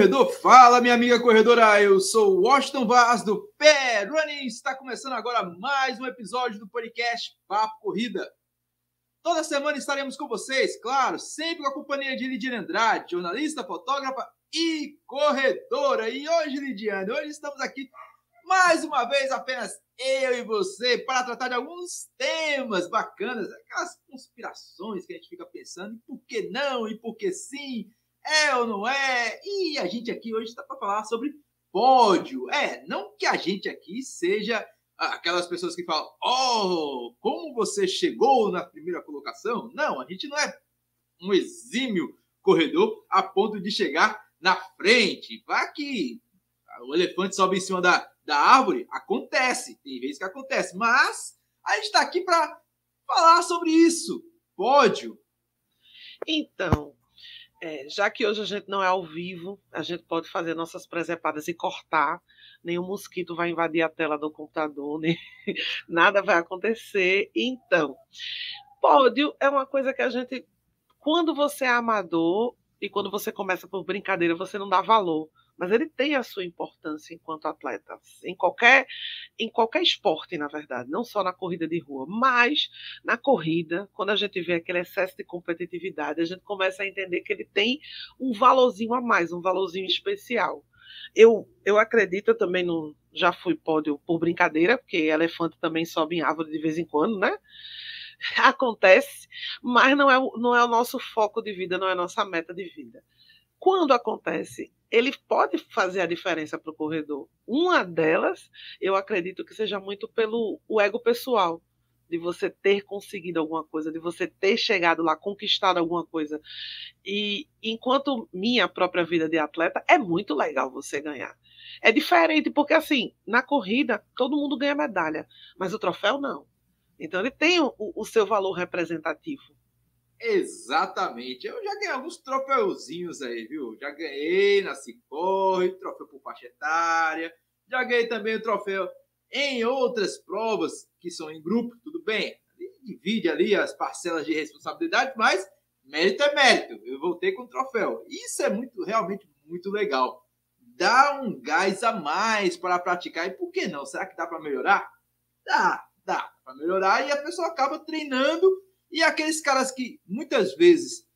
corredor, fala minha amiga corredora, eu sou o Washington Vaz do Pé Running, está começando agora mais um episódio do podcast Papo Corrida. Toda semana estaremos com vocês, claro, sempre com a companhia de Lidiane Andrade, jornalista, fotógrafa e corredora. E hoje, Lidiane, hoje estamos aqui mais uma vez apenas eu e você para tratar de alguns temas bacanas, aquelas conspirações que a gente fica pensando, e por que não, e por que sim, é ou não é? E a gente aqui hoje está para falar sobre pódio. É, não que a gente aqui seja aquelas pessoas que falam, oh, como você chegou na primeira colocação? Não, a gente não é um exímio corredor a ponto de chegar na frente. Vá que o elefante sobe em cima da, da árvore, acontece, tem vezes que acontece, mas a gente está aqui para falar sobre isso. Pódio. Então, é, já que hoje a gente não é ao vivo, a gente pode fazer nossas presepadas e cortar. Nenhum mosquito vai invadir a tela do computador, nem nada vai acontecer. Então, pódio é uma coisa que a gente, quando você é amador e quando você começa por brincadeira, você não dá valor mas ele tem a sua importância enquanto atleta, em qualquer, em qualquer esporte, na verdade, não só na corrida de rua, mas na corrida, quando a gente vê aquele excesso de competitividade, a gente começa a entender que ele tem um valorzinho a mais, um valorzinho especial. Eu, eu acredito, também não, já fui pódio por brincadeira, porque elefante também sobe em árvore de vez em quando, né? Acontece, mas não é, não é o nosso foco de vida, não é a nossa meta de vida. Quando acontece, ele pode fazer a diferença para o corredor. Uma delas, eu acredito que seja muito pelo o ego pessoal, de você ter conseguido alguma coisa, de você ter chegado lá, conquistado alguma coisa. E enquanto minha própria vida de atleta, é muito legal você ganhar. É diferente, porque assim, na corrida, todo mundo ganha medalha, mas o troféu não. Então ele tem o, o seu valor representativo. Exatamente. Eu já ganhei alguns troféuzinhos aí, viu? Já ganhei na Cicorre, troféu por faixa etária. Já ganhei também o troféu em outras provas que são em grupo, tudo bem. Divide ali as parcelas de responsabilidade, mas mérito é mérito. Eu voltei com o troféu. Isso é muito, realmente muito legal. Dá um gás a mais para praticar. E por que não? Será que dá para melhorar? Dá, dá para melhorar e a pessoa acaba treinando e aqueles caras que muitas vezes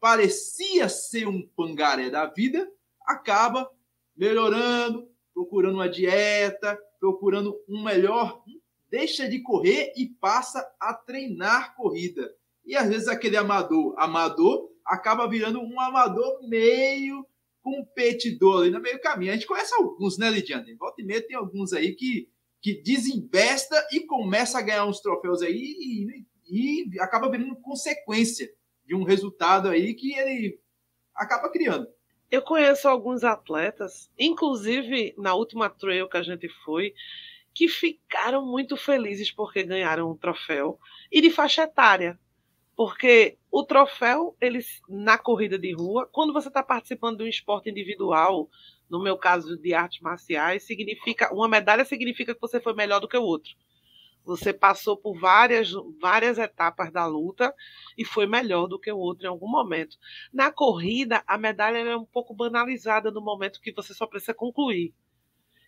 parecia ser um pangaré da vida, acaba melhorando, procurando uma dieta, procurando um melhor, deixa de correr e passa a treinar corrida. E às vezes aquele amador, amador, acaba virando um amador meio competidor ali no meio caminho. A gente conhece alguns, né, Lidiane? Volta e meia tem alguns aí que, que desinvesta e começa a ganhar uns troféus aí e e acaba virando consequência de um resultado aí que ele acaba criando. Eu conheço alguns atletas, inclusive na última trail que a gente foi, que ficaram muito felizes porque ganharam um troféu e de faixa etária. Porque o troféu, eles na corrida de rua, quando você está participando de um esporte individual, no meu caso de artes marciais, significa uma medalha significa que você foi melhor do que o outro. Você passou por várias, várias etapas da luta e foi melhor do que o outro em algum momento. Na corrida, a medalha é um pouco banalizada no momento que você só precisa concluir.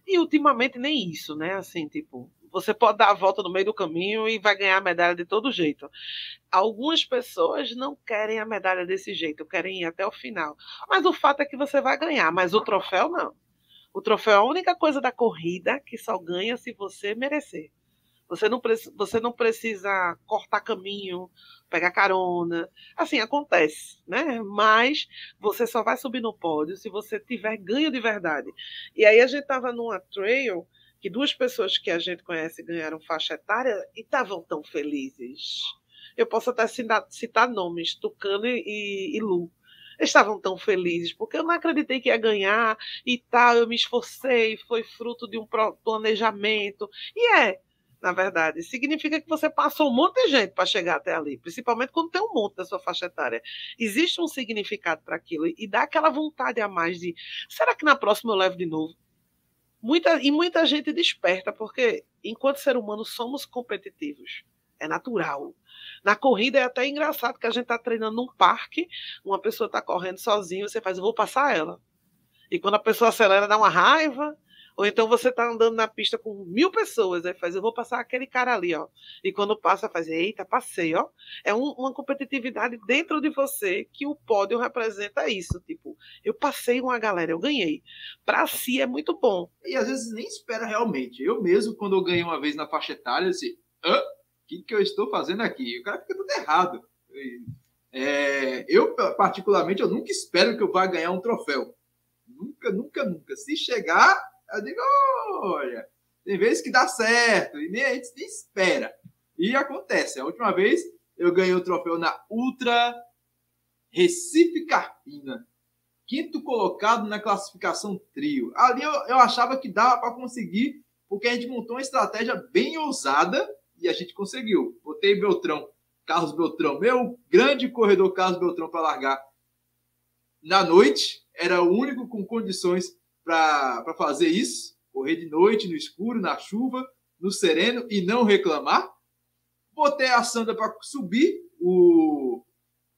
E ultimamente nem isso, né? Assim, tipo, você pode dar a volta no meio do caminho e vai ganhar a medalha de todo jeito. Algumas pessoas não querem a medalha desse jeito, querem ir até o final. Mas o fato é que você vai ganhar, mas o troféu não. O troféu é a única coisa da corrida que só ganha se você merecer. Você não, você não precisa cortar caminho, pegar carona. Assim, acontece, né? Mas você só vai subir no pódio se você tiver ganho de verdade. E aí a gente estava numa trail que duas pessoas que a gente conhece ganharam faixa etária e estavam tão felizes. Eu posso até citar, nomes, Tucano e, e Lu estavam tão felizes, porque eu não acreditei que ia ganhar e tal, eu me esforcei, foi fruto de um planejamento. E é, na verdade. Significa que você passou um monte de gente para chegar até ali, principalmente quando tem um monte da sua faixa etária. Existe um significado para aquilo e dá aquela vontade a mais de será que na próxima eu levo de novo? Muita, e muita gente desperta, porque enquanto ser humano somos competitivos. É natural. Na corrida é até engraçado que a gente está treinando num parque, uma pessoa está correndo sozinha, você faz, eu vou passar ela. E quando a pessoa acelera, dá uma raiva, ou então você tá andando na pista com mil pessoas, aí faz, eu vou passar aquele cara ali, ó. E quando passa, faz, eita, passei, ó. É um, uma competitividade dentro de você que o pódio representa isso. Tipo, eu passei uma galera, eu ganhei. Pra si é muito bom. E às vezes nem espera realmente. Eu mesmo, quando eu ganhei uma vez na faixa etária, assim, hã? O que, que eu estou fazendo aqui? O cara fica tudo errado. É, eu, particularmente, eu nunca espero que eu vá ganhar um troféu. Nunca, nunca, nunca. Se chegar, eu digo, olha, tem vezes que dá certo e nem a gente espera. E acontece. A última vez eu ganhei o troféu na Ultra Recife Carpina. Quinto colocado na classificação trio. Ali eu, eu achava que dava para conseguir, porque a gente montou uma estratégia bem ousada e a gente conseguiu. Botei Beltrão, Carlos Beltrão, meu grande corredor Carlos Beltrão para largar na noite. Era o único com condições para fazer isso, correr de noite, no escuro, na chuva, no sereno e não reclamar. Botei a Sandra para subir o,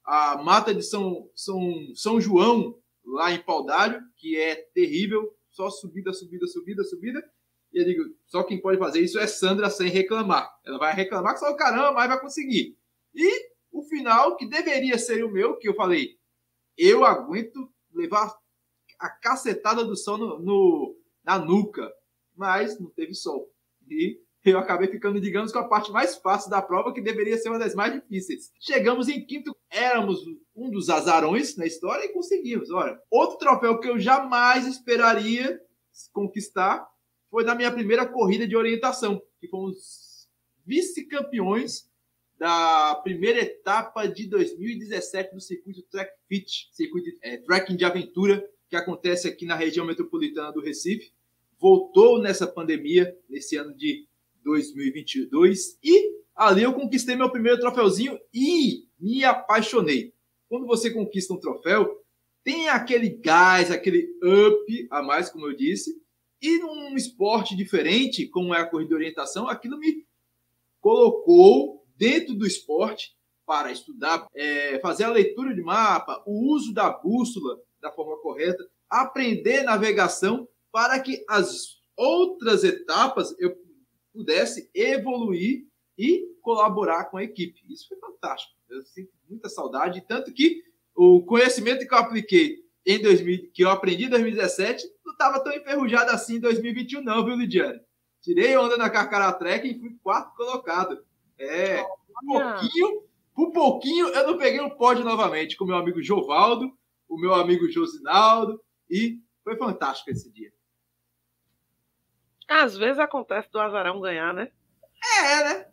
a mata de São, São, São João, lá em Paudário, que é terrível, só subida, subida, subida, subida. E eu digo, só quem pode fazer isso é Sandra sem reclamar. Ela vai reclamar que só caramba, mas vai conseguir. E o final, que deveria ser o meu, que eu falei, eu aguento levar a cacetada do sol no, no, na nuca, mas não teve sol. E eu acabei ficando, digamos, com a parte mais fácil da prova, que deveria ser uma das mais difíceis. Chegamos em quinto, éramos um dos azarões na história e conseguimos. Olha, outro troféu que eu jamais esperaria conquistar foi na minha primeira corrida de orientação, que fomos vice-campeões da primeira etapa de 2017 do circuito Track Fit, circuito é, trekking de aventura que acontece aqui na região metropolitana do Recife. Voltou nessa pandemia, nesse ano de 2022, e ali eu conquistei meu primeiro troféuzinho e me apaixonei. Quando você conquista um troféu, tem aquele gás, aquele up a mais, como eu disse, e num esporte diferente, como é a corrida de orientação, aquilo me colocou dentro do esporte para estudar, é, fazer a leitura de mapa, o uso da bússola, da forma correta, aprender navegação para que as outras etapas eu pudesse evoluir e colaborar com a equipe. Isso foi fantástico. Eu sinto muita saudade, tanto que o conhecimento que eu apliquei em 2000, que eu aprendi em 2017, não estava tão enferrujado assim em 2021 não, viu, Lidiane? Tirei onda na Carcará Trek e fui quarto colocado. É, um pouquinho, por pouquinho eu não peguei o pódio novamente com meu amigo Jovaldo, o meu amigo Josinaldo, e foi fantástico esse dia. Às vezes acontece do azarão ganhar, né? É, né?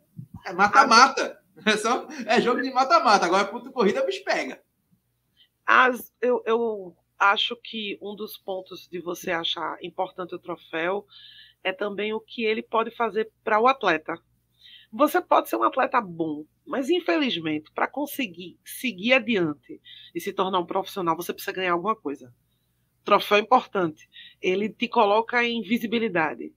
É mata-mata. É, só, é jogo de mata-mata. Agora, ponto corrida, o bicho pega. As, eu, eu acho que um dos pontos de você achar importante o troféu é também o que ele pode fazer para o atleta. Você pode ser um atleta bom, mas infelizmente, para conseguir seguir adiante e se tornar um profissional, você precisa ganhar alguma coisa. Troféu é importante. Ele te coloca em visibilidade.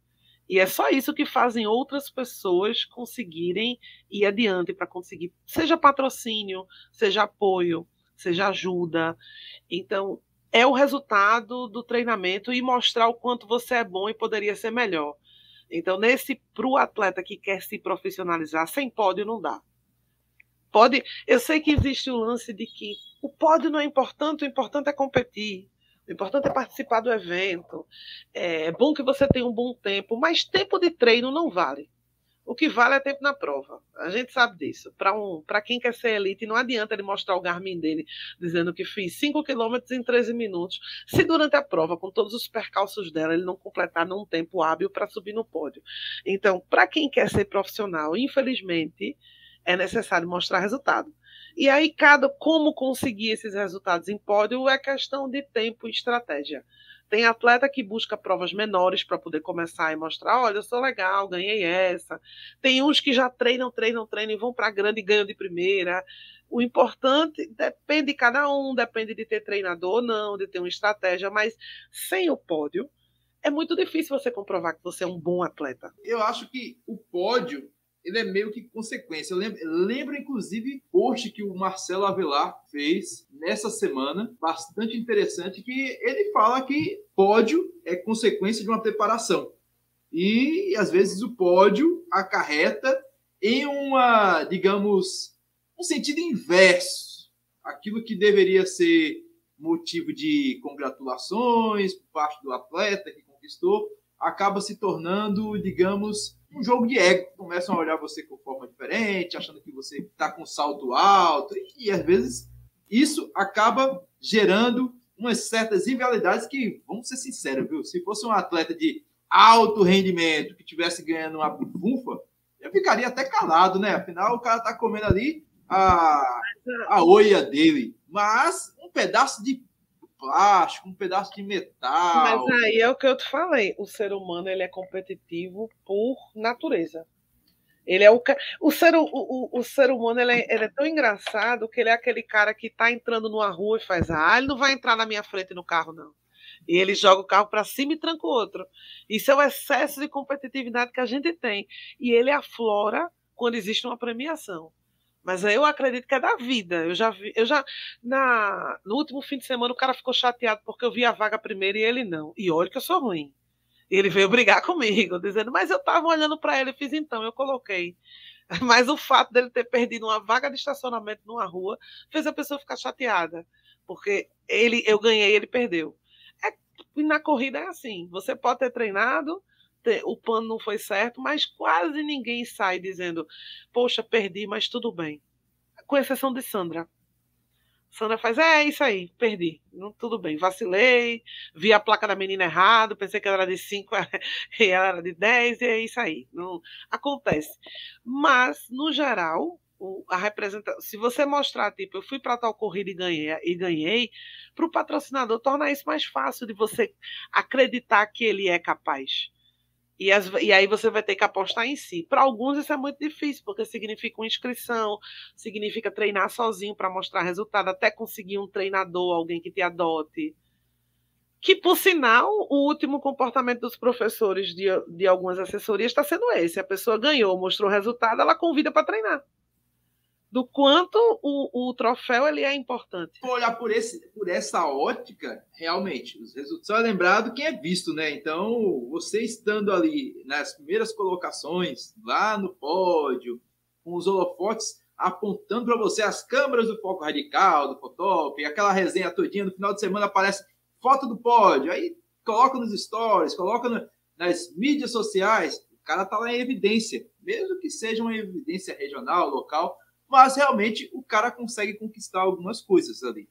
E é só isso que fazem outras pessoas conseguirem ir adiante para conseguir, seja patrocínio, seja apoio, seja ajuda. Então, é o resultado do treinamento e mostrar o quanto você é bom e poderia ser melhor. Então, nesse para o atleta que quer se profissionalizar, sem pódio não dá. Pode, eu sei que existe o lance de que o pódio não é importante, o importante é competir. O importante é participar do evento. É bom que você tenha um bom tempo, mas tempo de treino não vale. O que vale é tempo na prova. A gente sabe disso. Para um, quem quer ser elite, não adianta ele mostrar o Garmin dele dizendo que fiz 5 km em 13 minutos, se durante a prova, com todos os percalços dela, ele não completar num tempo hábil para subir no pódio. Então, para quem quer ser profissional, infelizmente, é necessário mostrar resultado. E aí, cada como conseguir esses resultados em pódio é questão de tempo e estratégia. Tem atleta que busca provas menores para poder começar e mostrar: olha, eu sou legal, ganhei essa. Tem uns que já treinam, treinam, treinam e vão para grande e ganham de primeira. O importante depende de cada um, depende de ter treinador ou não, de ter uma estratégia, mas sem o pódio, é muito difícil você comprovar que você é um bom atleta. Eu acho que o pódio ele é meio que consequência. Eu lembro, lembro, inclusive, post que o Marcelo Avelar fez nessa semana, bastante interessante, que ele fala que pódio é consequência de uma preparação. E, às vezes, o pódio acarreta em uma, digamos, um sentido inverso. Aquilo que deveria ser motivo de congratulações por parte do atleta que conquistou, acaba se tornando, digamos, um jogo de ego. Começam a olhar você com forma diferente, achando que você está com salto alto, e, às vezes isso acaba gerando umas certas rivalidades que, vamos ser sinceros, viu? Se fosse um atleta de alto rendimento que tivesse ganhando uma bufunfa, eu ficaria até calado, né? Afinal, o cara tá comendo ali a, a oia dele. Mas um pedaço de plástico, um pedaço de metal. Mas aí é o que eu te falei. O ser humano ele é competitivo por natureza. Ele é o, o, ser, o, o, o ser humano ele é, ele é, tão engraçado que ele é aquele cara que está entrando numa rua e faz, ah, ele não vai entrar na minha frente no carro, não. E ele joga o carro para cima e tranca o outro. Isso é o excesso de competitividade que a gente tem. E ele aflora quando existe uma premiação. Mas eu acredito que é da vida. Eu já vi, eu já na no último fim de semana o cara ficou chateado porque eu vi a vaga primeiro e ele não. E olha que eu sou ruim. E ele veio brigar comigo, dizendo: "Mas eu estava olhando para ele, fiz então, eu coloquei". Mas o fato dele ter perdido uma vaga de estacionamento numa rua fez a pessoa ficar chateada, porque ele eu ganhei, ele perdeu. É, e na corrida é assim, você pode ter treinado, o plano não foi certo, mas quase ninguém sai dizendo, poxa, perdi, mas tudo bem. Com exceção de Sandra. Sandra faz, é, é isso aí, perdi. Não, tudo bem, vacilei, vi a placa da menina errado, pensei que ela era de 5 e ela era de 10, e é isso aí. Não, acontece. Mas, no geral, a representação, se você mostrar, tipo, eu fui para tal corrida e ganhei, e ganhei, para o patrocinador torna isso mais fácil de você acreditar que ele é capaz. E, as, e, aí você vai ter que apostar em si. Para alguns isso é muito difícil, porque significa uma inscrição, significa treinar sozinho para mostrar resultado, até conseguir um treinador, alguém que te adote. Que, por sinal, o último comportamento dos professores de, de algumas assessorias está sendo esse. A pessoa ganhou, mostrou resultado, ela convida para treinar do quanto o, o troféu ele é importante. Se olhar por, esse, por essa ótica, realmente, os resultados só é lembrado quem é visto, né? Então, você estando ali nas primeiras colocações, lá no pódio, com os holofotes apontando para você as câmeras do foco radical, do Fotop, aquela resenha todinha, no final de semana aparece foto do pódio, aí coloca nos stories, coloca no, nas mídias sociais, o cara tá lá em evidência, mesmo que seja uma evidência regional, local, mas realmente o cara consegue conquistar algumas coisas ali.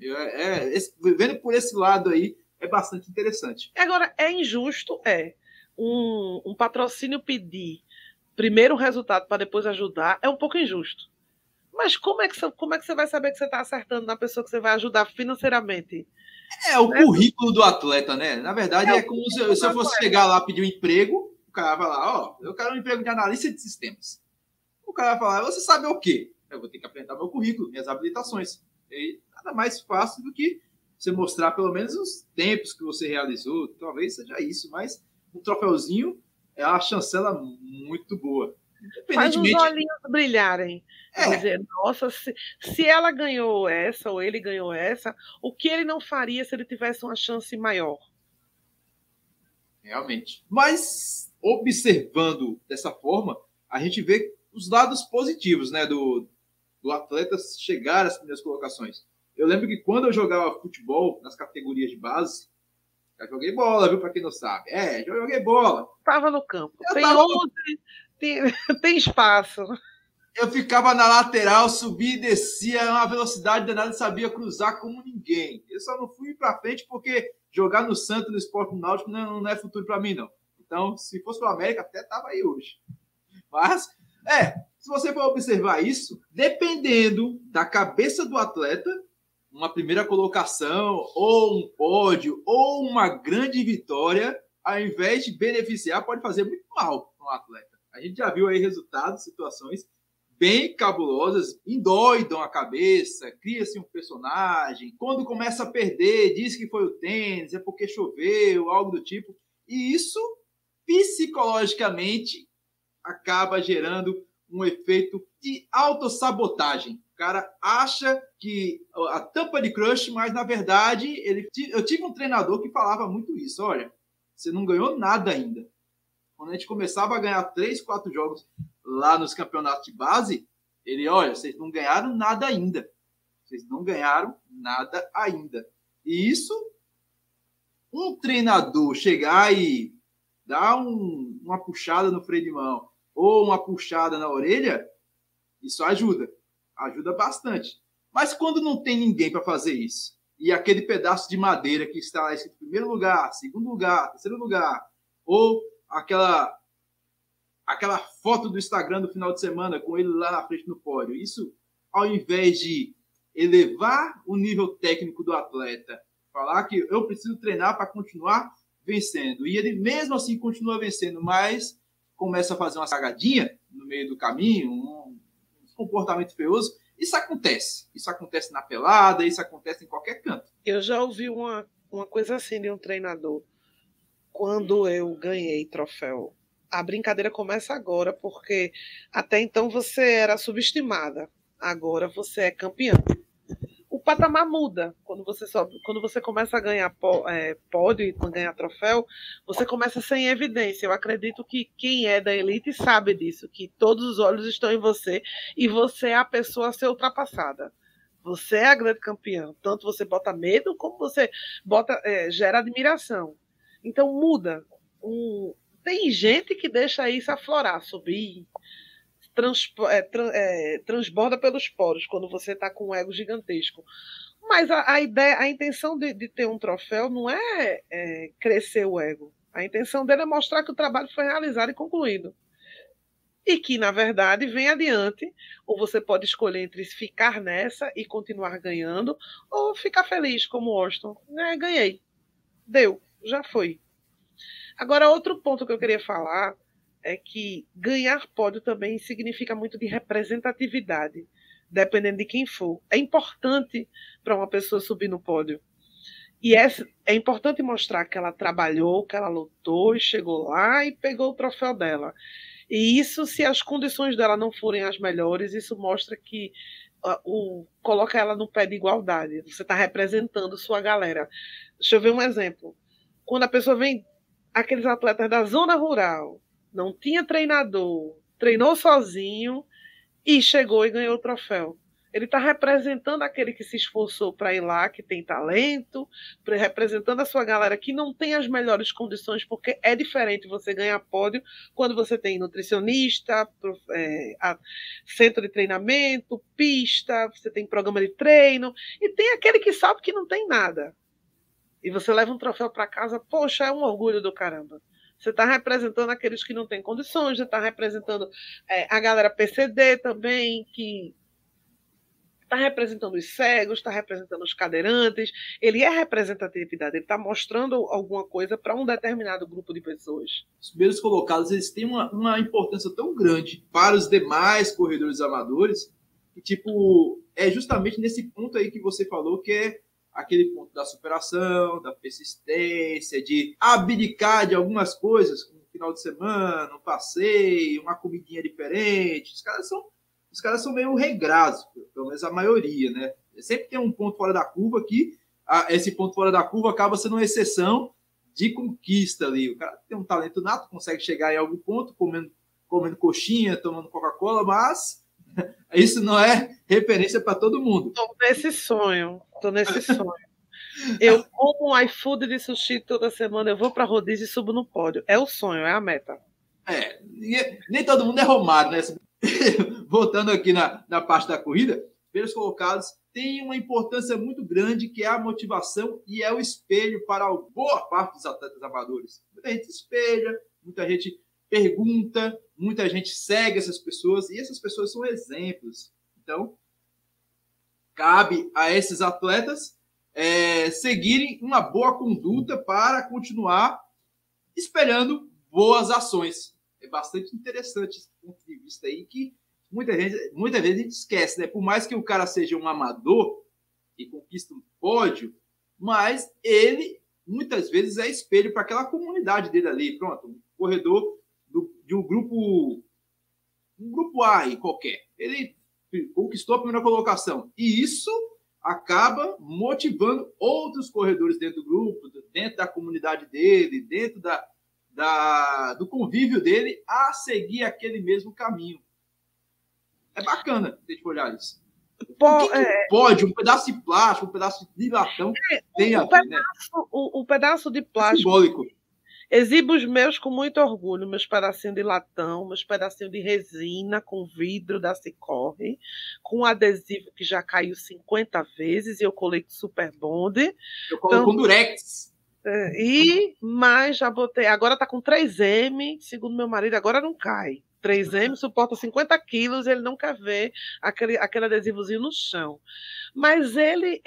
É, é esse, vendo por esse lado aí, é bastante interessante. Agora, é injusto, é. Um, um patrocínio pedir primeiro o resultado para depois ajudar é um pouco injusto. Mas como é que, como é que você vai saber que você está acertando na pessoa que você vai ajudar financeiramente? É o né? currículo do atleta, né? Na verdade, é, é como se, se eu fosse chegar lá pedir um emprego, o cara vai lá, ó, oh, eu quero um emprego de analista de sistemas cara vai falar, você sabe o quê? Eu vou ter que apresentar meu currículo, minhas habilitações. E nada mais fácil do que você mostrar pelo menos os tempos que você realizou. Talvez seja isso, mas um troféuzinho é uma chancela muito boa. Faz os olhinhos brilharem. É. Dizer, nossa, se, se ela ganhou essa ou ele ganhou essa, o que ele não faria se ele tivesse uma chance maior? Realmente. Mas, observando dessa forma, a gente vê os lados positivos né, do, do atleta chegar às primeiras colocações. Eu lembro que quando eu jogava futebol nas categorias de base, eu joguei bola, viu? Para quem não sabe. É, eu joguei bola. Tava no campo. Eu tem tava... tem, tem espaço. Eu ficava na lateral, subia e descia a velocidade danada sabia cruzar como ninguém. Eu só não fui para frente porque jogar no Santos, no Esporte Náutico, não, não é futuro para mim, não. Então, se fosse para América, até tava aí hoje. Mas é, Se você for observar isso, dependendo da cabeça do atleta, uma primeira colocação, ou um pódio, ou uma grande vitória, ao invés de beneficiar, pode fazer muito mal para um atleta. A gente já viu aí resultados, situações bem cabulosas, endoidam a cabeça, cria-se um personagem. Quando começa a perder, diz que foi o tênis, é porque choveu, algo do tipo. E isso, psicologicamente, acaba gerando um efeito de autossabotagem. O cara acha que a tampa de crush, mas na verdade ele, eu tive um treinador que falava muito isso. Olha, você não ganhou nada ainda. Quando a gente começava a ganhar três, quatro jogos lá nos campeonatos de base, ele, olha, vocês não ganharam nada ainda. Vocês não ganharam nada ainda. E isso, um treinador chegar e dar um, uma puxada no freio de mão ou uma puxada na orelha, isso ajuda. Ajuda bastante. Mas quando não tem ninguém para fazer isso, e aquele pedaço de madeira que está escrito primeiro lugar, segundo lugar, terceiro lugar, ou aquela aquela foto do Instagram do final de semana com ele lá na frente no pódio. Isso, ao invés de elevar o nível técnico do atleta, falar que eu preciso treinar para continuar vencendo, e ele mesmo assim continua vencendo, mas começa a fazer uma sagadinha no meio do caminho, um comportamento feioso, isso acontece. Isso acontece na pelada, isso acontece em qualquer canto. Eu já ouvi uma, uma coisa assim de um treinador. Quando eu ganhei troféu, a brincadeira começa agora, porque até então você era subestimada. Agora você é campeão patamar muda. Quando você sobe, quando você começa a ganhar é, pódio e ganhar troféu, você começa sem evidência. Eu acredito que quem é da elite sabe disso, que todos os olhos estão em você e você é a pessoa a ser ultrapassada. Você é a grande campeã. Tanto você bota medo como você bota é, gera admiração. Então muda. Um, tem gente que deixa isso aflorar, subir, trans, é, é, transborda pelos poros quando você está com um ego gigantesco. Mas a, a ideia, a intenção de, de, ter um troféu não é, é, crescer o ego. A intenção dele é mostrar que o trabalho foi realizado e concluído. E que, na verdade, vem adiante, ou você pode escolher entre ficar nessa e continuar ganhando, ou ficar feliz, como o Austin. É, ganhei. Deu, já foi. Agora, outro ponto que eu queria falar é que ganhar pódio também significa muito de representatividade, dependendo de quem for. É importante para uma pessoa subir no pódio. E é, é importante mostrar que ela trabalhou, que ela lutou e chegou lá e pegou o troféu dela. E isso, se as condições dela não forem as melhores, isso mostra que uh, o, coloca ela no pé de igualdade. Você está representando sua galera. Deixa eu ver um exemplo. Quando a pessoa vem, aqueles atletas da zona rural, não tinha treinador, treinou sozinho e chegou e ganhou o troféu. Ele está representando aquele que se esforçou para ir lá, que tem talento, representando a sua galera que não tem as melhores condições, porque é diferente você ganhar pódio quando você tem nutricionista, é, centro de treinamento, pista, você tem programa de treino, e tem aquele que sabe que não tem nada. E você leva um troféu para casa, poxa, é um orgulho do caramba. Você está representando aqueles que não têm condições, você está representando é, a galera PCD também, que está representando os cegos, está representando os cadeirantes. Ele é representatividade, ele está mostrando alguma coisa para um determinado grupo de pessoas. Os primeiros colocados eles têm uma, uma importância tão grande para os demais corredores amadores que, tipo, é justamente nesse ponto aí que você falou que é aquele ponto da superação, da persistência, de abdicar de algumas coisas, como um final de semana, um passeio, uma comidinha diferente. Os caras são, os caras são meio regrados, pelo menos a maioria, né? Sempre tem um ponto fora da curva que esse ponto fora da curva acaba sendo uma exceção de conquista ali. O cara tem um talento nato, consegue chegar em algum ponto comendo, comendo coxinha, tomando Coca-Cola, mas isso não é referência para todo mundo. Estou nesse sonho, estou nesse sonho. Eu como um iFood de sushi toda semana, eu vou para rodízio e subo no pódio. É o sonho, é a meta. É, nem todo mundo é Romário, né? Voltando aqui na, na parte da corrida, primeiros colocados têm uma importância muito grande que é a motivação e é o espelho para boa parte dos atletas amadores. Muita gente espelha, muita gente pergunta, muita gente segue essas pessoas e essas pessoas são exemplos. Então, cabe a esses atletas é, seguirem uma boa conduta para continuar espelhando boas ações. É bastante interessante esse ponto de vista aí que muita gente, muitas vezes a gente esquece, né? Por mais que o cara seja um amador e conquista um pódio, mas ele muitas vezes é espelho para aquela comunidade dele ali. Pronto, um corredor do, de um grupo um grupo A aí qualquer. Ele conquistou a primeira colocação. E isso acaba motivando outros corredores dentro do grupo, dentro da comunidade dele, dentro da, da, do convívio dele, a seguir aquele mesmo caminho. É bacana a gente olhar isso. Pô, que é... pode, um pedaço de plástico, um pedaço de latão, é, tem o, o, pedaço, né? o, o, pedaço de plástico. Simbólico. Exibo os meus com muito orgulho, meus pedacinhos de latão, meus pedacinhos de resina com vidro da Cicorre, com adesivo que já caiu 50 vezes e eu colei com Super Bond. Eu colo então, com Durex. É, e mais já botei, agora tá com 3M, segundo meu marido, agora não cai. 3M suporta 50 quilos, ele não quer ver aquele, aquele adesivozinho no chão. Mas ele,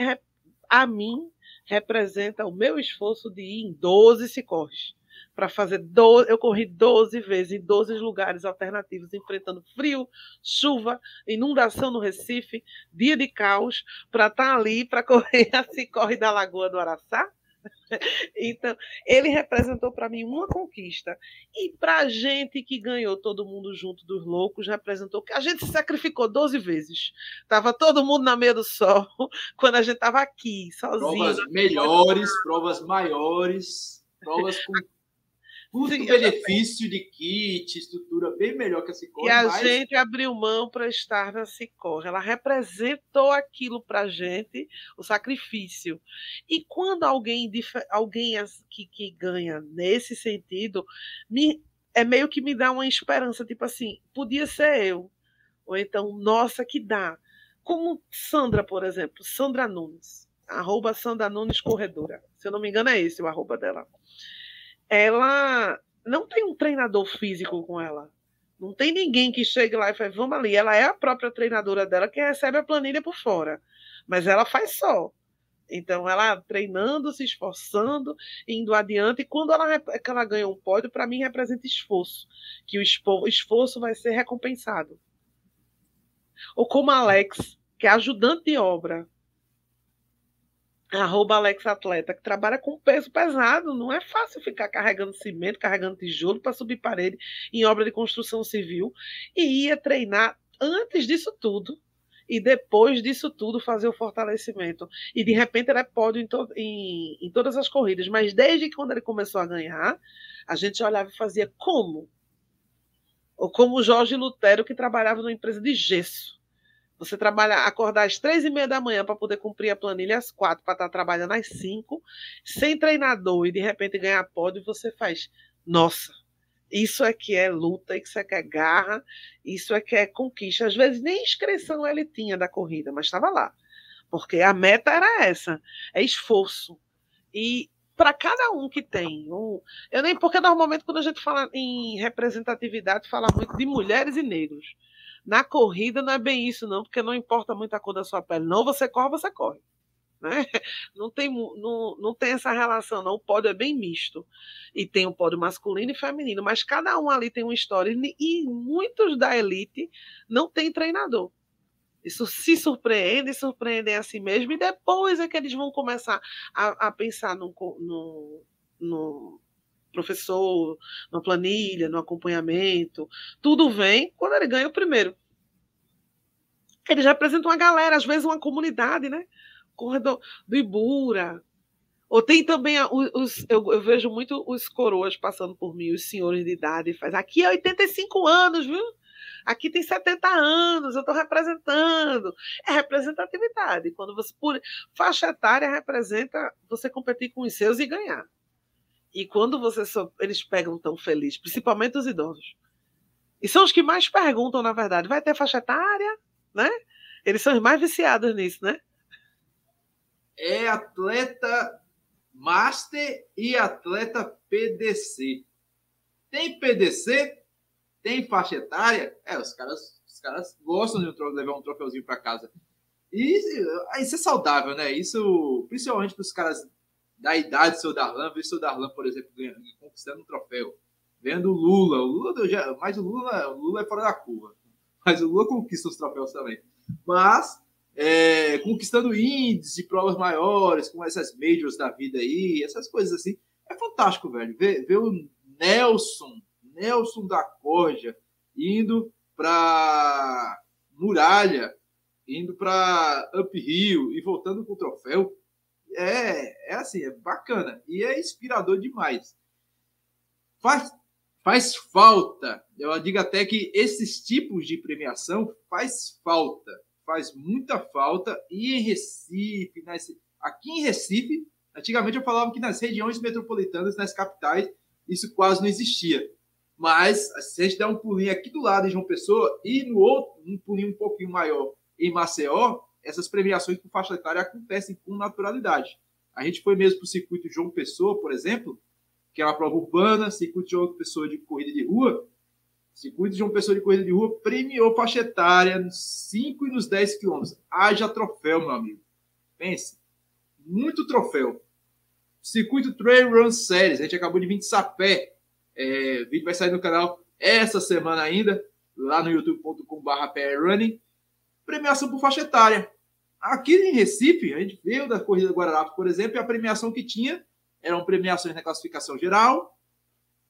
a mim, representa o meu esforço de ir em 12 Cicorres para fazer 12, eu corri 12 vezes em 12 lugares alternativos, enfrentando frio, chuva, inundação no Recife, dia de caos, para estar tá ali para correr assim corre da Lagoa do Araçá. Então, ele representou para mim uma conquista. E para a gente que ganhou todo mundo junto dos loucos, representou que a gente se sacrificou 12 vezes. Tava todo mundo na meia do sol, quando a gente estava aqui, sozinho. Provas melhores, provas maiores, provas com custo-benefício de kit, estrutura bem melhor que a Cicorre. E a mas... gente abriu mão para estar na Cicorre. Ela representou aquilo para a gente, o sacrifício. E quando alguém, alguém que, que ganha nesse sentido, me, é meio que me dá uma esperança, tipo assim, podia ser eu. Ou então, nossa, que dá. Como Sandra, por exemplo, Sandra Nunes, arroba Sandra Nunes Corredora. Se eu não me engano, é esse o arroba dela ela não tem um treinador físico com ela. Não tem ninguém que chegue lá e fale, vamos ali. Ela é a própria treinadora dela que recebe a planilha por fora. Mas ela faz só. Então, ela treinando, se esforçando, indo adiante. E quando ela, que ela ganha um pódio, para mim representa esforço. Que o esforço vai ser recompensado. Ou como a Alex, que é ajudante de obra arroba Alex Atleta, que trabalha com peso pesado. Não é fácil ficar carregando cimento, carregando tijolo para subir parede em obra de construção civil. E ia treinar antes disso tudo. E depois disso tudo fazer o fortalecimento. E de repente ele é pódio em, to em, em todas as corridas. Mas desde quando ele começou a ganhar, a gente olhava e fazia como? Ou como o Jorge Lutero, que trabalhava numa empresa de gesso você trabalha, acordar às três e meia da manhã para poder cumprir a planilha às quatro, para estar tá trabalhando às cinco, sem treinador e de repente ganhar pódio, você faz, nossa, isso é que é luta, isso é que é garra, isso é que é conquista. Às vezes nem inscrição ele tinha da corrida, mas estava lá. Porque a meta era essa, é esforço. E para cada um que tem, um, eu nem porque normalmente quando a gente fala em representatividade fala muito de mulheres e negros. Na corrida não é bem isso, não, porque não importa muito a cor da sua pele. Não, você corre, você corre. Né? Não, tem, não, não tem essa relação, não. O pódio é bem misto. E tem o pódio masculino e feminino, mas cada um ali tem uma história. E muitos da elite não tem treinador. Isso se surpreende, surpreendem a si mesmo, e depois é que eles vão começar a, a pensar no, no, no professor, na planilha, no acompanhamento. Tudo vem quando ele ganha o primeiro. Ele já apresenta uma galera, às vezes uma comunidade, né? Corredor do Ibura. Ou tem também os. Eu, eu, vejo muito os coroas passando por mim, os senhores de idade, faz aqui é 85 anos, viu? Aqui tem 70 anos, eu estou representando. É representatividade. Quando você, por faixa etária, representa você competir com os seus e ganhar. E quando você só, eles pegam tão feliz, principalmente os idosos. E são os que mais perguntam, na verdade, vai ter faixa etária, né? Eles são os mais viciados nisso, né? É atleta master e atleta PDC. Tem PDC? Tem faixa etária? É, os caras, os caras gostam de levar um troféuzinho para casa. E isso é saudável, né? Isso, principalmente para os caras da idade do seu Darlan, ver o seu Darlan, por exemplo, ganhando, conquistando um troféu. Vendo o Lula. O Lula já, mas o Lula, o Lula é fora da curva. Mas o Lula conquista os troféus também. Mas é, conquistando índices de provas maiores, com essas majors da vida aí, essas coisas assim. É fantástico, velho. Ver, ver o Nelson, Nelson da Corja, indo para Muralha, indo para Uphill e voltando com o troféu. É, é assim, é bacana. E é inspirador demais. Faz, faz falta. Eu digo até que esses tipos de premiação faz falta. Faz muita falta. E em Recife, nas, aqui em Recife, antigamente eu falava que nas regiões metropolitanas, nas capitais, isso quase não existia. Mas se a gente der um pulinho aqui do lado de João Pessoa e no outro, um pulinho um pouquinho maior em Maceió, essas premiações por faixa etária acontecem com naturalidade. A gente foi mesmo para o circuito João Pessoa, por exemplo, que é uma prova urbana, circuito João Pessoa de corrida de rua. Circuito João Pessoa de corrida de rua premiou faixa etária nos 5 e nos 10 quilômetros. Haja troféu, meu amigo. Pense. Muito troféu. Circuito Trail Run Series. A gente acabou de vir de Sapé. É, o vídeo vai sair no canal essa semana ainda, lá no youtube.com.br. Premiação por faixa etária. Aqui em Recife, a gente veio da Corrida Guararapes, por exemplo, e a premiação que tinha eram premiações na classificação geral,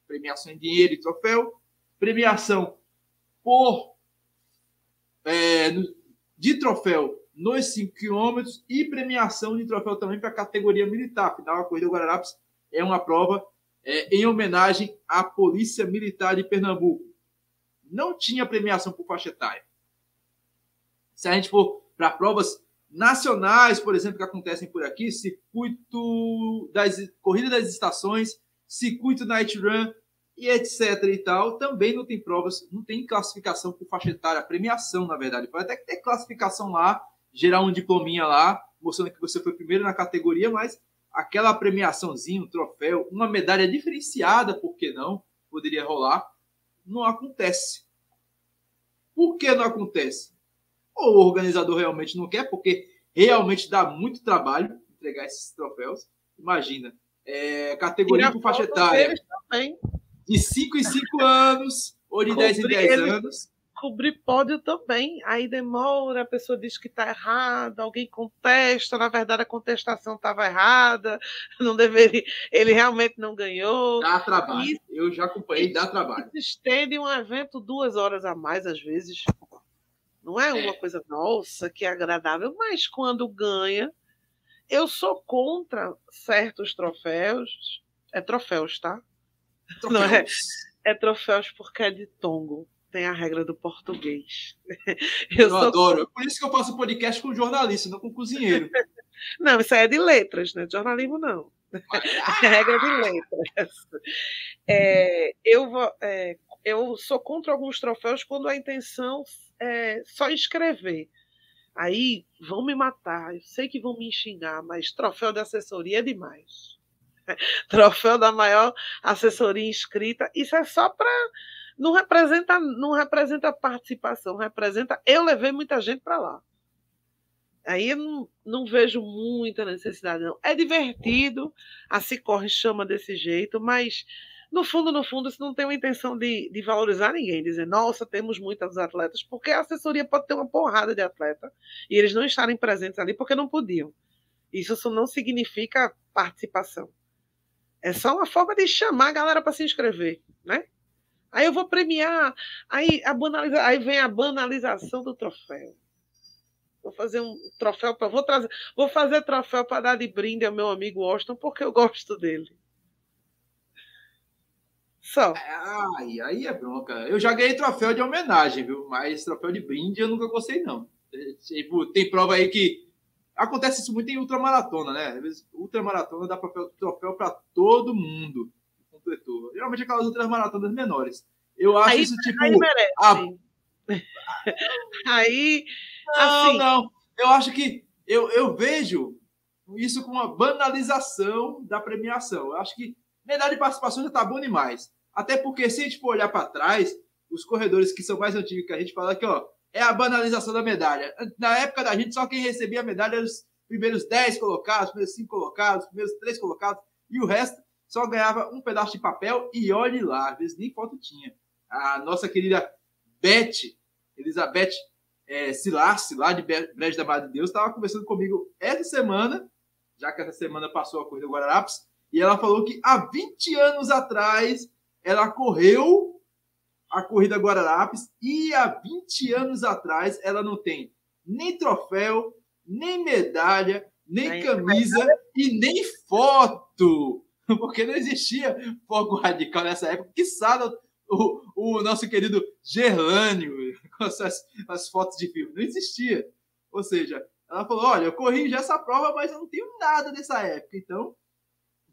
premiação em dinheiro e troféu, premiação por é, de troféu nos 5 quilômetros e premiação de troféu também para a categoria militar. Afinal, a Corrida Guararapes é uma prova é, em homenagem à Polícia Militar de Pernambuco. Não tinha premiação por faixa etária. Se a gente for para provas nacionais, por exemplo, que acontecem por aqui, circuito das corrida das estações, circuito night run e etc e tal, também não tem provas, não tem classificação por faixa etária, premiação, na verdade. Pode até ter classificação lá, gerar um diplominha lá, mostrando que você foi primeiro na categoria, mas aquela premiaçãozinha, um troféu, uma medalha diferenciada, por que não? Poderia rolar. Não acontece. Por que não acontece? Ou o organizador realmente não quer, porque realmente dá muito trabalho entregar esses troféus. Imagina, é, categoria por faixa etária de 5 em 5 anos ou de 10 em 10 anos. Cobrir pódio também. Aí demora, a pessoa diz que está errado, alguém contesta, na verdade a contestação estava errada, não deveria, ele realmente não ganhou. Dá trabalho. Isso, Eu já acompanhei, dá trabalho. Estende um evento duas horas a mais, às vezes. Não é uma é. coisa, nossa, que agradável, mas quando ganha, eu sou contra certos troféus. É troféus, tá? Troféus. Não é, é troféus porque é de tongo. Tem a regra do português. Eu, eu adoro. Por isso que eu faço podcast com jornalista, não com cozinheiro. Não, isso aí é de letras, né? Jornalismo não. É regra de letras. É, eu, é, eu sou contra alguns troféus quando a intenção é só escrever. Aí vão me matar, eu sei que vão me xingar, mas troféu de assessoria é demais. Troféu da maior assessoria inscrita, isso é só para não representa não representa participação, representa eu levei muita gente para lá. Aí eu não, não vejo muita necessidade não. É divertido, a se corre chama desse jeito, mas no fundo, no fundo, isso não tem uma intenção de, de valorizar ninguém, dizer, nossa, temos muitos atletas, porque a assessoria pode ter uma porrada de atleta e eles não estarem presentes ali porque não podiam. Isso não significa participação. É só uma forma de chamar a galera para se inscrever, né? Aí eu vou premiar, aí, a banaliza, aí vem a banalização do troféu. Vou fazer um troféu para vou trazer, vou fazer troféu para dar de brinde ao meu amigo Austin porque eu gosto dele. Só. Ai, aí é bronca. Eu já ganhei troféu de homenagem, viu? Mas troféu de brinde eu nunca gostei, não. Tipo, tem prova aí que. Acontece isso muito em ultramaratona, né? Às vezes, ultramaratona dá troféu para todo mundo. Completou. Geralmente aquelas outras maratonas menores. Eu acho aí, isso tipo. Aí merece. A... aí. Não, assim... não. Eu acho que. Eu, eu vejo isso como uma banalização da premiação. Eu acho que medalha de participação já tá bom demais. Até porque, se a gente for olhar para trás, os corredores que são mais antigos que a gente fala aqui, ó, é a banalização da medalha. Na época da gente, só quem recebia a medalha eram os primeiros 10 colocados, os primeiros 5 colocados, os primeiros 3 colocados, e o resto só ganhava um pedaço de papel e olhe lá, às vezes nem foto tinha. A nossa querida Beth, Elizabeth é, Silassi, lá de Brejo da Madre de Deus, estava conversando comigo essa semana, já que essa semana passou a corrida Guararapes, e ela falou que há 20 anos atrás ela correu a corrida Guararapes e há 20 anos atrás ela não tem nem troféu, nem medalha, nem camisa e nem foto. Porque não existia fogo radical nessa época. Que sala o, o nosso querido Gerlânio com as, as fotos de filme. Não existia. Ou seja, ela falou: olha, eu corri já essa prova, mas eu não tenho nada dessa época. Então,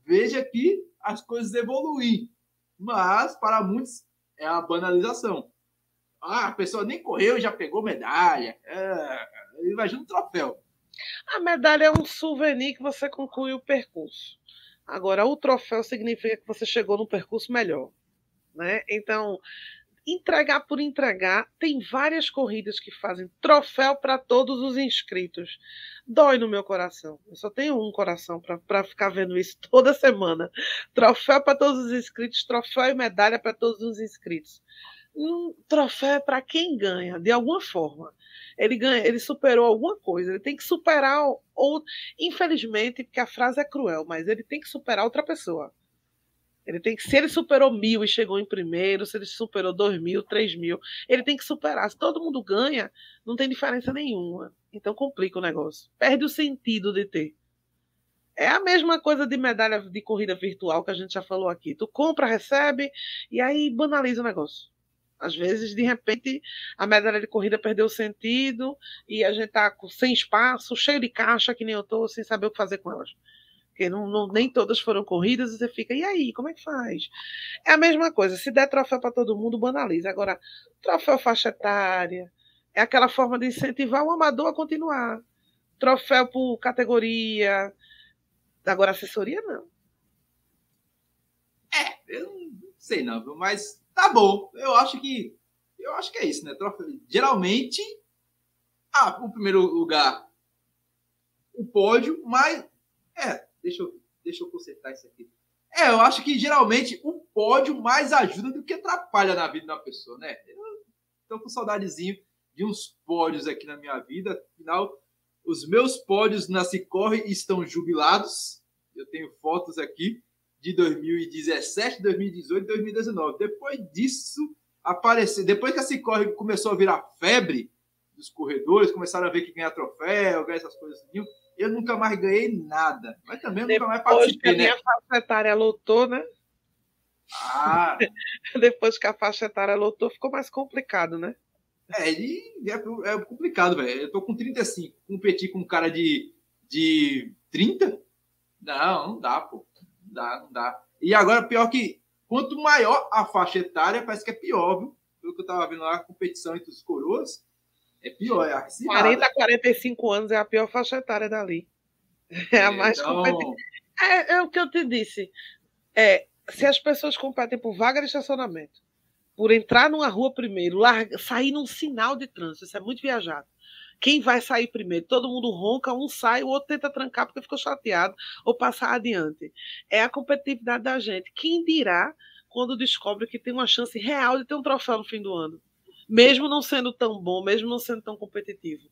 veja que as coisas evoluem. Mas, para muitos, é a banalização. Ah, a pessoa nem correu e já pegou medalha. É, imagina um troféu. A medalha é um souvenir que você conclui o percurso. Agora, o troféu significa que você chegou no percurso melhor. Né? Então, entregar por entregar, tem várias corridas que fazem troféu para todos os inscritos. Dói no meu coração. Eu só tenho um coração para ficar vendo isso toda semana. Troféu para todos os inscritos, troféu e medalha para todos os inscritos. Um troféu é para quem ganha, de alguma forma. Ele ganha, ele superou alguma coisa, ele tem que superar ou infelizmente, porque a frase é cruel, mas ele tem que superar outra pessoa. Ele tem que, se ele superou mil e chegou em primeiro, se ele superou dois mil, três mil, ele tem que superar. Se todo mundo ganha, não tem diferença nenhuma. Então complica o negócio. Perde o sentido de ter. É a mesma coisa de medalha de corrida virtual que a gente já falou aqui. Tu compra, recebe e aí banaliza o negócio. Às vezes, de repente, a medalha de corrida perdeu o sentido e a gente tá sem espaço, cheio de caixa, que nem eu tô, sem saber o que fazer com elas porque não, não, nem todas foram corridas, você fica, e aí, como é que faz? É a mesma coisa, se der troféu para todo mundo, banaliza. Agora, troféu faixa etária, é aquela forma de incentivar o amador a continuar. Troféu por categoria. Agora, assessoria, não. É, eu não sei não, mas tá bom. Eu acho que. Eu acho que é isso, né? Troféu, geralmente. Ah, o primeiro lugar, o pódio, mas. É, Deixa eu, deixa eu consertar isso aqui. É, eu acho que geralmente o pódio mais ajuda do que atrapalha na vida da pessoa, né? Tô com saudadezinho de uns pódios aqui na minha vida. Afinal, os meus pódios na Cicorre estão jubilados. Eu tenho fotos aqui de 2017, 2018 2019. Depois disso, apareceu. Depois que a Cicorre começou a virar febre dos corredores, começaram a ver que ganha troféu, ganha essas coisas. Assim, eu nunca mais ganhei nada. Mas também Depois nunca mais participei, que a né? minha faixa etária lotou, né? Ah. Depois que a faixa etária lotou, ficou mais complicado, né? É, é, é complicado, velho. Eu tô com 35. Competir com um cara de, de 30? Não, não dá, pô. Não dá, não dá. E agora, pior que quanto maior a faixa etária, parece que é pior, viu? Pelo que eu tava vendo lá, a competição entre os coroas, é pior, é acirrada. 40 a 45 anos é a pior faixa etária dali. É a mais então... competitiva. É, é, o que eu te disse. É, se as pessoas competem por vaga de estacionamento, por entrar numa rua primeiro, larga, sair num sinal de trânsito, isso é muito viajado. Quem vai sair primeiro? Todo mundo ronca, um sai, o outro tenta trancar porque ficou chateado ou passar adiante. É a competitividade da gente. Quem dirá quando descobre que tem uma chance real de ter um troféu no fim do ano? Mesmo não sendo tão bom, mesmo não sendo tão competitivo.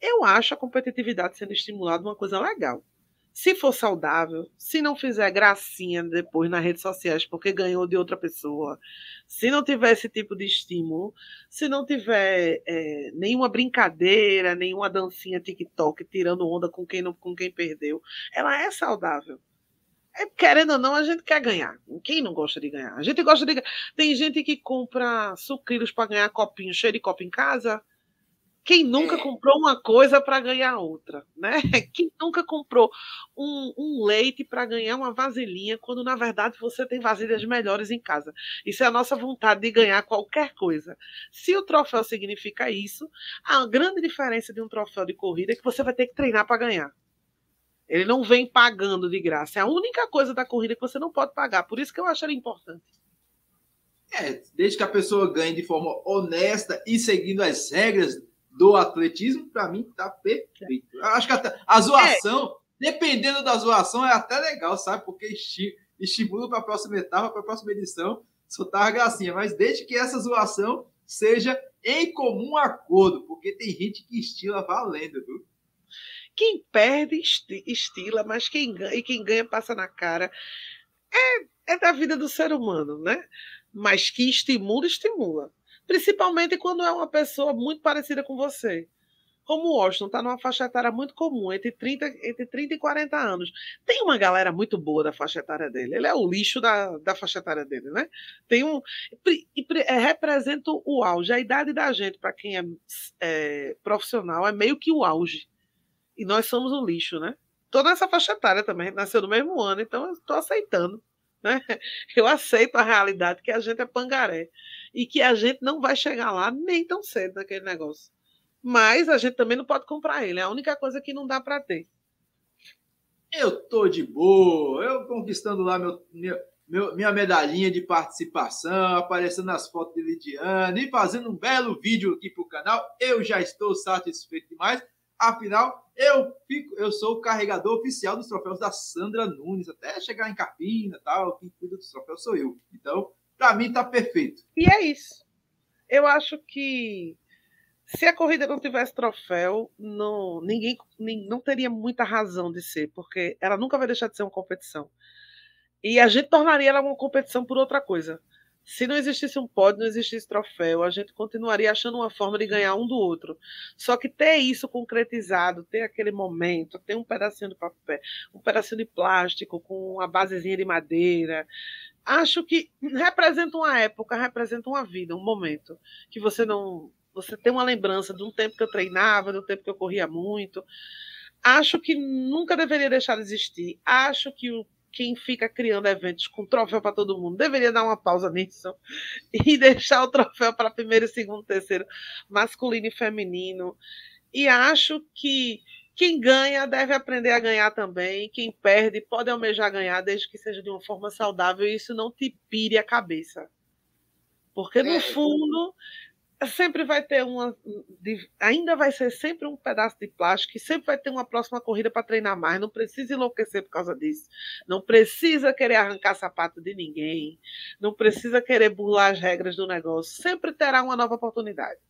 Eu acho a competitividade sendo estimulada uma coisa legal. Se for saudável, se não fizer gracinha depois nas redes sociais porque ganhou de outra pessoa, se não tiver esse tipo de estímulo, se não tiver é, nenhuma brincadeira, nenhuma dancinha TikTok tirando onda com quem, não, com quem perdeu, ela é saudável. É, querendo ou não, a gente quer ganhar. Quem não gosta de ganhar? A gente gosta de ganhar. Tem gente que compra sucrilhos para ganhar copinho, cheio de copo em casa. Quem nunca é. comprou uma coisa para ganhar outra, né? Quem nunca comprou um, um leite para ganhar uma vasilhinha, quando na verdade você tem vasilhas melhores em casa. Isso é a nossa vontade de ganhar qualquer coisa. Se o troféu significa isso, a grande diferença de um troféu de corrida é que você vai ter que treinar para ganhar. Ele não vem pagando de graça. É a única coisa da corrida que você não pode pagar. Por isso que eu acho ele importante. É, desde que a pessoa ganhe de forma honesta e seguindo as regras do atletismo, para mim tá perfeito. Eu acho que a, a zoação, é. dependendo da zoação, é até legal, sabe? Porque estimula para a próxima etapa, para a próxima edição, soltar a gracinha. Mas desde que essa zoação seja em comum acordo, porque tem gente que estila valendo, viu? Quem perde estila, mas quem ganha, e quem ganha passa na cara. É, é da vida do ser humano, né? Mas que estimula, estimula. Principalmente quando é uma pessoa muito parecida com você. Como o Washington está numa faixa etária muito comum, entre 30, entre 30 e 40 anos. Tem uma galera muito boa da faixa etária dele. Ele é o lixo da, da faixa etária dele, né? Tem um. E, é, representa o auge. A idade da gente, para quem é, é, profissional, é meio que o auge. E nós somos o lixo, né? Toda essa faixa etária também nasceu no mesmo ano, então eu estou aceitando. Né? Eu aceito a realidade que a gente é pangaré e que a gente não vai chegar lá nem tão cedo naquele negócio. Mas a gente também não pode comprar ele, é a única coisa que não dá para ter. Eu tô de boa, eu conquistando lá meu, meu, meu, minha medalhinha de participação, aparecendo nas fotos de Lidiane e fazendo um belo vídeo aqui pro canal. Eu já estou satisfeito demais. Afinal, eu fico, eu sou o carregador oficial dos troféus da Sandra Nunes, até chegar em Capina, tal, quem cuida dos troféus sou eu. Então, para mim tá perfeito. E é isso. Eu acho que se a corrida não tivesse troféu, não, ninguém não teria muita razão de ser, porque ela nunca vai deixar de ser uma competição. E a gente tornaria ela uma competição por outra coisa. Se não existisse um pódio, não existisse troféu, a gente continuaria achando uma forma de ganhar um do outro. Só que ter isso concretizado, ter aquele momento, ter um pedacinho de papel, um pedacinho de plástico com uma basezinha de madeira, acho que representa uma época, representa uma vida, um momento que você não, você tem uma lembrança de um tempo que eu treinava, de um tempo que eu corria muito. Acho que nunca deveria deixar de existir. Acho que o quem fica criando eventos com troféu para todo mundo deveria dar uma pausa nisso e deixar o troféu para primeiro, segundo, terceiro, masculino e feminino. E acho que quem ganha deve aprender a ganhar também. Quem perde pode almejar ganhar, desde que seja de uma forma saudável e isso não te pire a cabeça. Porque, no é, fundo, sempre vai ter uma. Ainda vai ser sempre um pedaço de plástico e sempre vai ter uma próxima corrida para treinar mais. Não precisa enlouquecer por causa disso. Não precisa querer arrancar sapato de ninguém. Não precisa querer burlar as regras do negócio. Sempre terá uma nova oportunidade.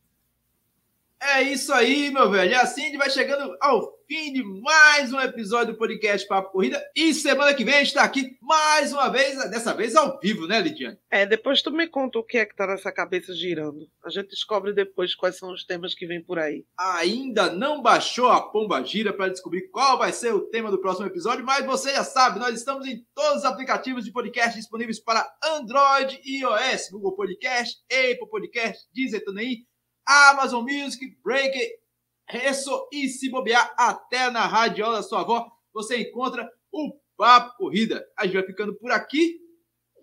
É isso aí, meu velho. E assim a gente vai chegando ao fim de mais um episódio do podcast Papo Corrida. E semana que vem a gente está aqui mais uma vez, dessa vez ao vivo, né, Lidiane? É, depois tu me conta o que é que tá nessa cabeça girando. A gente descobre depois quais são os temas que vêm por aí. Ainda não baixou a pomba gira para descobrir qual vai ser o tema do próximo episódio, mas você já sabe, nós estamos em todos os aplicativos de podcast disponíveis para Android e iOS, Google Podcast, Apple Podcast, Deezer, TuneIn Amazon Music, Break, Resso e se bobear até na radiola da sua avó, você encontra o Papo Corrida. A gente vai ficando por aqui.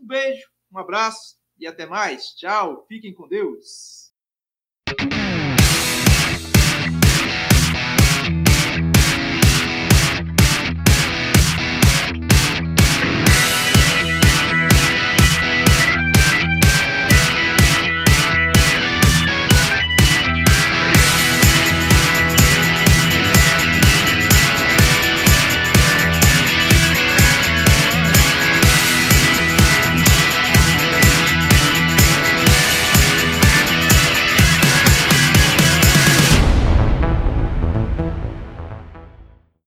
Um beijo, um abraço e até mais. Tchau, fiquem com Deus.